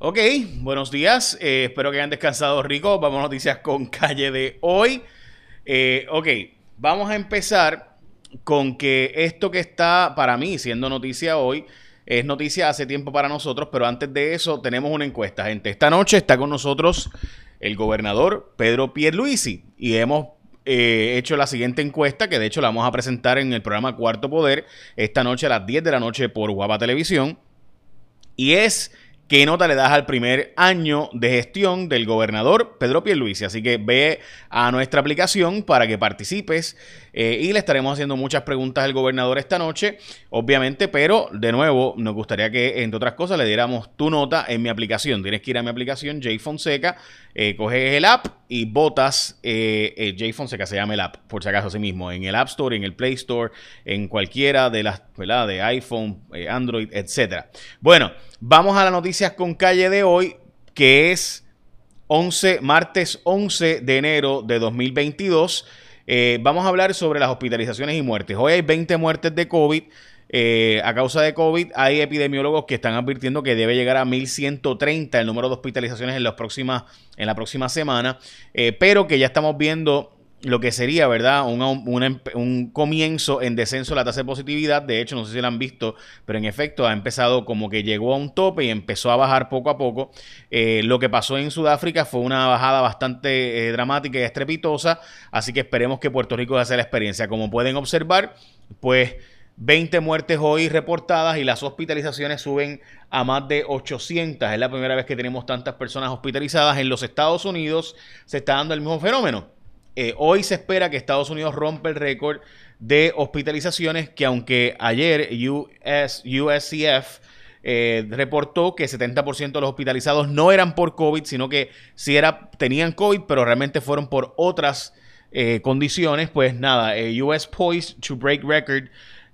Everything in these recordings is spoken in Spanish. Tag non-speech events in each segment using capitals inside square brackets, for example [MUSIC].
Ok, buenos días. Eh, espero que hayan descansado rico. Vamos a noticias con calle de hoy. Eh, ok, vamos a empezar con que esto que está para mí siendo noticia hoy es noticia hace tiempo para nosotros, pero antes de eso tenemos una encuesta, gente. Esta noche está con nosotros el gobernador Pedro Pierluisi y hemos eh, hecho la siguiente encuesta, que de hecho la vamos a presentar en el programa Cuarto Poder esta noche a las 10 de la noche por Guapa Televisión. Y es qué nota le das al primer año de gestión del gobernador Pedro Pierluisi. Así que ve a nuestra aplicación para que participes eh, y le estaremos haciendo muchas preguntas al gobernador esta noche, obviamente, pero de nuevo nos gustaría que, entre otras cosas, le diéramos tu nota en mi aplicación. Tienes que ir a mi aplicación, J Fonseca, eh, coges el app y votas, eh, eh J Fonseca se llama el app, por si acaso así mismo, en el App Store, en el Play Store, en cualquiera de las, ¿verdad? De iPhone, Android, etcétera. Bueno, vamos a las noticias con calle de hoy, que es 11, martes 11 de enero de 2022. Eh, vamos a hablar sobre las hospitalizaciones y muertes. Hoy hay 20 muertes de COVID. Eh, a causa de COVID, hay epidemiólogos que están advirtiendo que debe llegar a 1130 el número de hospitalizaciones en, en la próxima semana, eh, pero que ya estamos viendo lo que sería, ¿verdad? Un, comienzo en descenso de la tasa de positividad. De hecho, no sé si lo han visto, pero en efecto ha empezado como que llegó a un tope y empezó a bajar poco a poco. Eh, lo que pasó en Sudáfrica fue una bajada bastante eh, dramática y estrepitosa, así que esperemos que Puerto Rico haga la experiencia. Como pueden observar, pues 20 muertes hoy reportadas y las hospitalizaciones suben a más de 800. Es la primera vez que tenemos tantas personas hospitalizadas. En los Estados Unidos se está dando el mismo fenómeno. Eh, hoy se espera que Estados Unidos rompa el récord de hospitalizaciones que aunque ayer US, USCF eh, reportó que 70% de los hospitalizados no eran por COVID, sino que sí era, tenían COVID, pero realmente fueron por otras eh, condiciones, pues nada, US poised to break record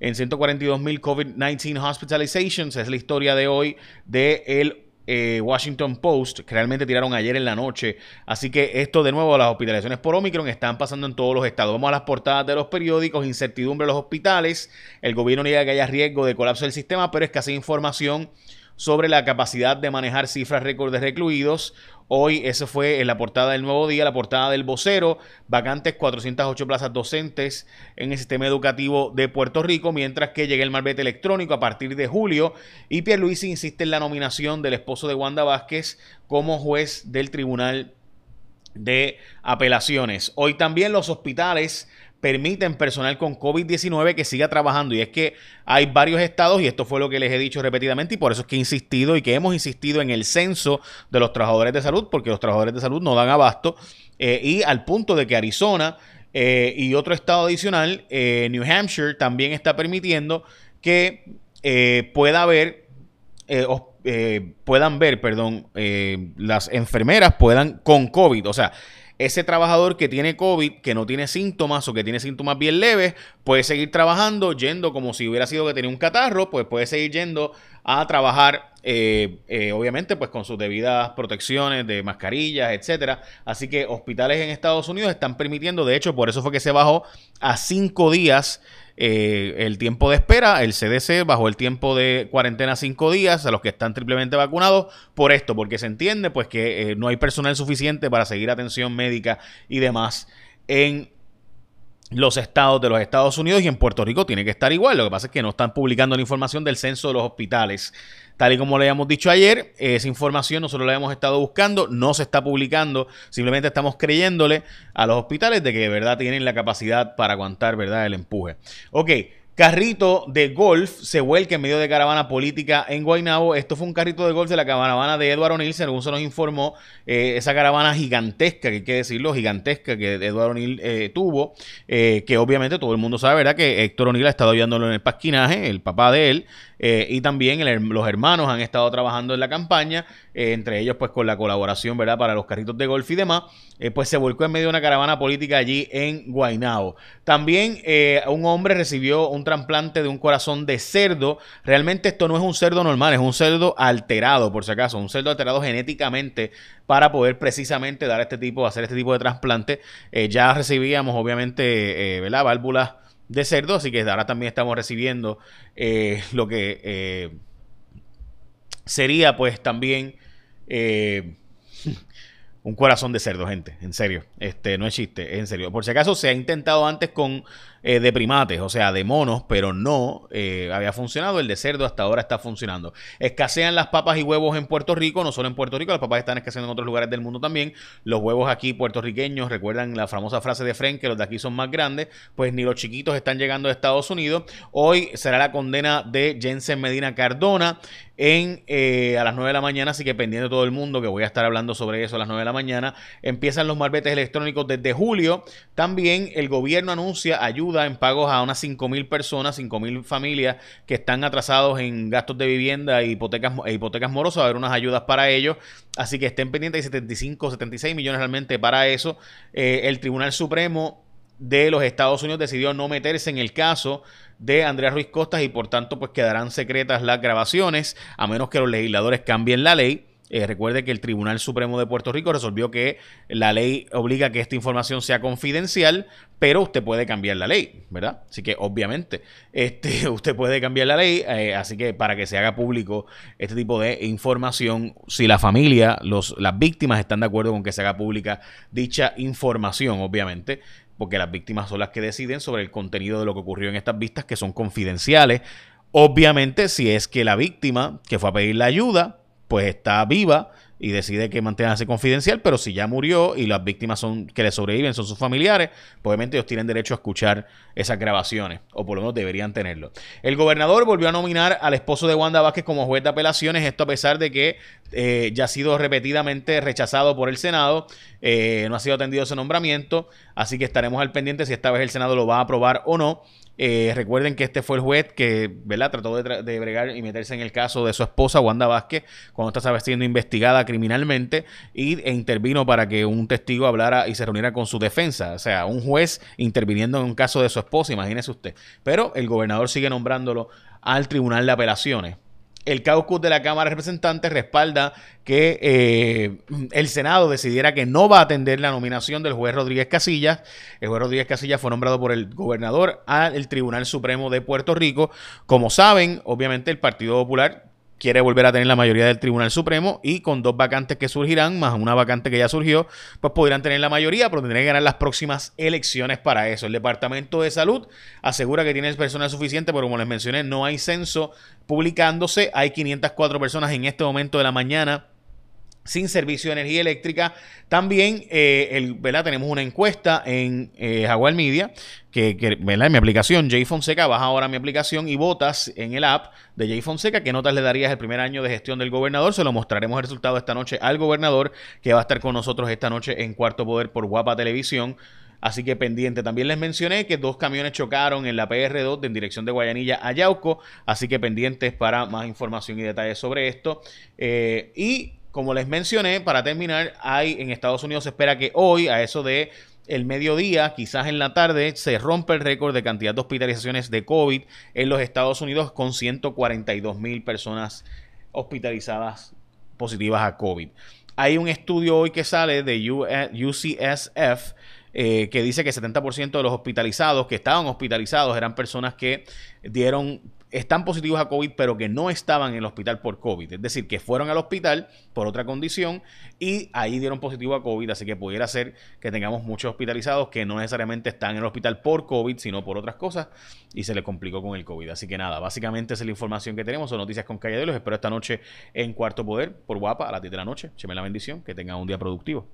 en 142.000 COVID-19 hospitalizations. Es la historia de hoy de el eh, Washington Post, que realmente tiraron ayer en la noche. Así que esto de nuevo, las hospitalizaciones por Omicron están pasando en todos los estados. Vamos a las portadas de los periódicos, incertidumbre en los hospitales. El gobierno niega que haya riesgo de colapso del sistema, pero es casi información sobre la capacidad de manejar cifras récord de recluidos. Hoy eso fue en la portada del Nuevo Día, la portada del vocero, vacantes 408 plazas docentes en el sistema educativo de Puerto Rico, mientras que llega el marbete electrónico a partir de julio y Pierluisi insiste en la nominación del esposo de Wanda Vázquez como juez del Tribunal de Apelaciones. Hoy también los hospitales permiten personal con COVID-19 que siga trabajando. Y es que hay varios estados, y esto fue lo que les he dicho repetidamente, y por eso es que he insistido y que hemos insistido en el censo de los trabajadores de salud, porque los trabajadores de salud no dan abasto, eh, y al punto de que Arizona eh, y otro estado adicional, eh, New Hampshire, también está permitiendo que pueda haber... puedan ver, perdón, las enfermeras puedan con COVID, o sea, ese trabajador que tiene COVID, que no tiene síntomas o que tiene síntomas bien leves, puede seguir trabajando, yendo como si hubiera sido que tenía un catarro, pues puede seguir yendo a trabajar, eh, eh, obviamente, pues con sus debidas protecciones de mascarillas, etcétera. Así que hospitales en Estados Unidos están permitiendo, de hecho, por eso fue que se bajó a cinco días eh, el tiempo de espera, el CDC bajó el tiempo de cuarentena cinco días a los que están triplemente vacunados por esto, porque se entiende pues que eh, no hay personal suficiente para seguir atención médica y demás en los estados de los Estados Unidos y en Puerto Rico tiene que estar igual. Lo que pasa es que no están publicando la información del censo de los hospitales. Tal y como le habíamos dicho ayer, esa información nosotros la hemos estado buscando, no se está publicando, simplemente estamos creyéndole a los hospitales de que de verdad tienen la capacidad para aguantar, ¿verdad?, el empuje. Ok, Carrito de golf se vuelca en medio de caravana política en Guaynabo. Esto fue un carrito de golf de la caravana de Eduardo O'Neill, según se nos informó, eh, esa caravana gigantesca, que hay que decirlo, gigantesca que Eduardo O'Neill eh, tuvo, eh, que obviamente todo el mundo sabe, ¿verdad? Que Héctor O'Neill ha estado ayudándolo en el pasquinaje, el papá de él, eh, y también los hermanos han estado trabajando en la campaña, eh, entre ellos pues con la colaboración, ¿verdad? Para los carritos de golf y demás, eh, pues se volcó en medio de una caravana política allí en Guaynao. También un hombre recibió un trasplante de un corazón de cerdo. Realmente esto no es un cerdo normal, es un cerdo alterado, por si acaso, un cerdo alterado genéticamente para poder precisamente dar este tipo, hacer este tipo de trasplante. ya recibíamos obviamente, ¿verdad? Válvulas de cerdo, así que ahora también estamos recibiendo eh, lo que eh, sería pues también Eh, un corazón de cerdo, gente, en serio. Este no es chiste, es en serio. Por si acaso se ha intentado antes con eh, de primates, o sea, de monos, pero no eh, había funcionado. El de cerdo hasta ahora está funcionando. Escasean las papas y huevos en Puerto Rico, no solo en Puerto Rico, las papas están escaseando en otros lugares del mundo también. Los huevos aquí puertorriqueños, recuerdan la famosa frase de Frank, que los de aquí son más grandes, pues ni los chiquitos están llegando a Estados Unidos. Hoy será la condena de Jensen Medina Cardona en, eh, a las 9 de la mañana, así que pendiente todo el mundo que voy a estar hablando sobre eso a las 9 de la mañana. Empiezan los malbetes electrónicos desde julio. También el gobierno anuncia ayuda en pagos a unas 5.000 personas, 5.000 familias que están atrasados en gastos de vivienda e hipotecas, e hipotecas morosas. A haber unas ayudas para ellos. Así que estén pendientes. Hay 75, 76 millones realmente para eso. Eh, el Tribunal Supremo de los Estados Unidos decidió no meterse en el caso de Andrea Ruiz Costas y por tanto pues quedarán secretas las grabaciones a menos que los legisladores cambien la ley. Eh, recuerde que el Tribunal Supremo de Puerto Rico resolvió que la ley obliga a que esta información sea confidencial, pero usted puede cambiar la ley, ¿verdad? Así que obviamente este, [LAUGHS] usted puede cambiar la ley, eh, así que para que se haga público este tipo de información, si la familia, los, las víctimas están de acuerdo con que se haga pública dicha información, obviamente, porque las víctimas son las que deciden sobre el contenido de lo que ocurrió en estas vistas, que son confidenciales. Obviamente, si es que la víctima que fue a pedir la ayuda, pues está viva y decide que manténgase confidencial, pero si ya murió y las víctimas son que le sobreviven son sus familiares, pues obviamente ellos tienen derecho a escuchar esas grabaciones, o por lo menos deberían tenerlo. El gobernador volvió a nominar al esposo de Wanda Vázquez como juez de apelaciones, esto a pesar de que eh, ya ha sido repetidamente rechazado por el Senado, eh, no ha sido atendido ese nombramiento, así que estaremos al pendiente si esta vez el Senado lo va a aprobar o no. Eh, recuerden que este fue el juez que ¿verdad? trató de, bregar y meterse en el caso de su esposa, Wanda Vázquez, cuando estaba siendo investigada criminalmente y, e intervino para que un testigo hablara y se reuniera con su defensa. O sea, un juez interviniendo en un caso de su esposa, imagínese usted. Pero el gobernador sigue nombrándolo al Tribunal de Apelaciones el caucus de la Cámara de Representantes respalda que eh, el Senado decidiera que no va a atender la nominación del juez Rodríguez Casillas. El juez Rodríguez Casillas fue nombrado por el gobernador al Tribunal Supremo de Puerto Rico. Como saben, obviamente el Partido Popular quiere volver a tener la mayoría del Tribunal Supremo y con dos vacantes que surgirán, más una vacante que ya surgió, pues podrán tener la mayoría, pero tendrán que ganar las próximas elecciones para eso. El Departamento de Salud asegura que tiene personal suficiente, pero como les mencioné, no hay censo publicándose. Hay 504 personas en este momento de la mañana sin servicio de energía eléctrica. También eh, tenemos una encuesta en eh, Jaguar Media, que, en mi aplicación, J Fonseca, baja ahora mi aplicación y votas en el app de J Fonseca. ¿Qué notas le darías el primer año de gestión del gobernador? Se lo mostraremos el resultado esta noche al gobernador, que va a estar con nosotros esta noche en Cuarto Poder por Guapa Televisión. Así que pendiente. También les mencioné que dos camiones chocaron en la PR2 en dirección de Guayanilla a Yauco. Así que pendientes para más información y detalles sobre esto. Eh, y como les mencioné, para terminar, hay en Estados Unidos se espera que hoy, a eso de el mediodía, quizás en la tarde, se rompe el récord de cantidad de hospitalizaciones de COVID en los Estados Unidos con 142 mil personas hospitalizadas positivas a COVID. Hay un estudio hoy que sale de UCSF eh, que dice que 70% de los hospitalizados que estaban hospitalizados eran personas que dieron están positivos a COVID, pero que no estaban en el hospital por COVID. Es decir, que fueron al hospital por otra condición y ahí dieron positivo a COVID. Así que pudiera ser que tengamos muchos hospitalizados que no necesariamente están en el hospital por COVID, sino por otras cosas y se le complicó con el COVID. Así que nada, básicamente esa es la información que tenemos. Son noticias con Calle de los. Espero esta noche en Cuarto Poder por Guapa a las 10 de la noche. Cheme la bendición. Que tengan un día productivo.